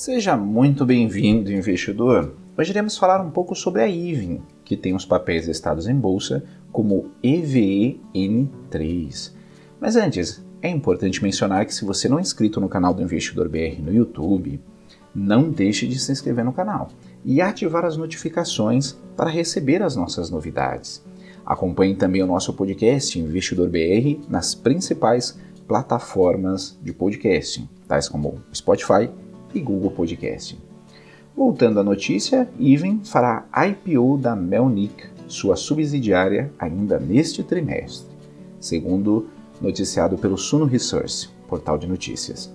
Seja muito bem-vindo, investidor. Hoje iremos falar um pouco sobre a IVEN, que tem os papéis listados em bolsa como EVEN3. Mas antes, é importante mencionar que se você não é inscrito no canal do Investidor BR no YouTube, não deixe de se inscrever no canal e ativar as notificações para receber as nossas novidades. Acompanhe também o nosso podcast Investidor BR nas principais plataformas de podcasting, tais como Spotify e Google Podcast. Voltando à notícia, Even fará IPO da Melnick, sua subsidiária, ainda neste trimestre, segundo noticiado pelo Suno Resource, portal de notícias.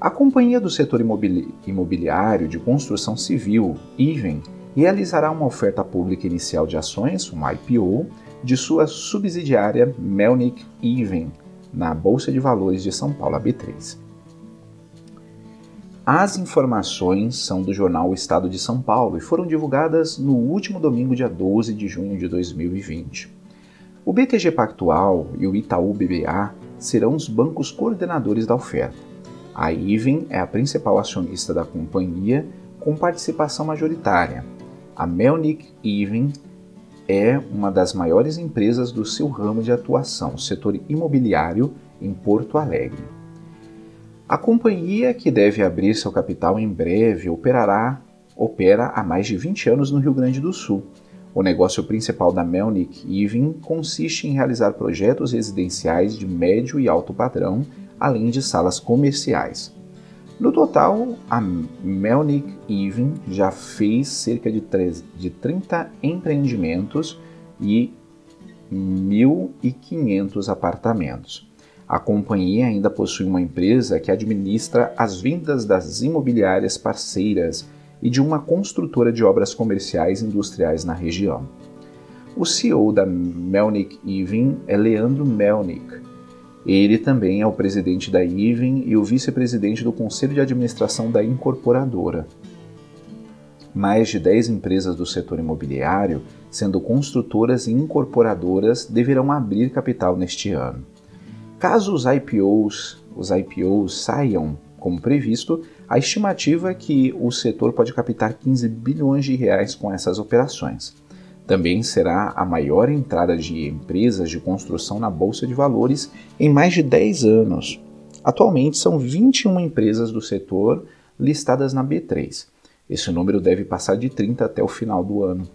A companhia do setor imobili imobiliário de construção civil, Even, realizará uma oferta pública inicial de ações, um IPO, de sua subsidiária Melnick Even, na Bolsa de Valores de São Paulo, B3. As informações são do jornal Estado de São Paulo e foram divulgadas no último domingo, dia 12 de junho de 2020. O BTG Pactual e o Itaú BBA serão os bancos coordenadores da oferta. A Iven é a principal acionista da companhia com participação majoritária. A Melnick Iven é uma das maiores empresas do seu ramo de atuação, setor imobiliário, em Porto Alegre. A companhia, que deve abrir seu capital em breve, operará opera há mais de 20 anos no Rio Grande do Sul. O negócio principal da Melnick Even consiste em realizar projetos residenciais de médio e alto padrão, além de salas comerciais. No total, a Melnick Even já fez cerca de, 3, de 30 empreendimentos e 1.500 apartamentos. A companhia ainda possui uma empresa que administra as vendas das imobiliárias parceiras e de uma construtora de obras comerciais e industriais na região. O CEO da Melnick Even é Leandro Melnick. Ele também é o presidente da Even e o vice-presidente do conselho de administração da incorporadora. Mais de 10 empresas do setor imobiliário, sendo construtoras e incorporadoras, deverão abrir capital neste ano. Caso os IPOs, os IPOs saiam como previsto, a estimativa é que o setor pode captar 15 bilhões de reais com essas operações. Também será a maior entrada de empresas de construção na bolsa de valores em mais de 10 anos. Atualmente são 21 empresas do setor listadas na B3. Esse número deve passar de 30 até o final do ano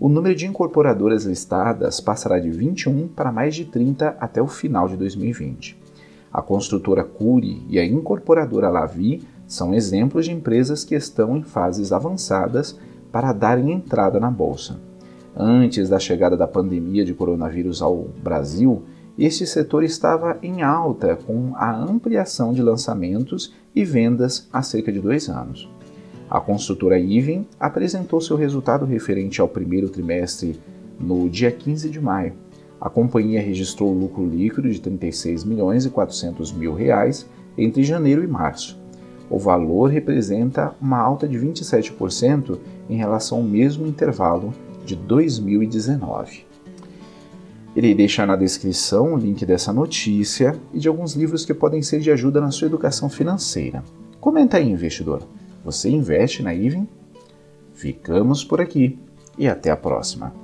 o número de incorporadoras listadas passará de 21 para mais de 30 até o final de 2020. A construtora Curi e a incorporadora Lavi são exemplos de empresas que estão em fases avançadas para darem entrada na bolsa. Antes da chegada da pandemia de coronavírus ao Brasil, este setor estava em alta com a ampliação de lançamentos e vendas há cerca de dois anos. A construtora Iven apresentou seu resultado referente ao primeiro trimestre no dia 15 de maio. A companhia registrou lucro líquido de 36 milhões e 400 mil reais entre janeiro e março. O valor representa uma alta de 27% em relação ao mesmo intervalo de 2019. Irei deixar na descrição o link dessa notícia e de alguns livros que podem ser de ajuda na sua educação financeira. Comenta aí, investidor. Você investe na Even? Ficamos por aqui e até a próxima.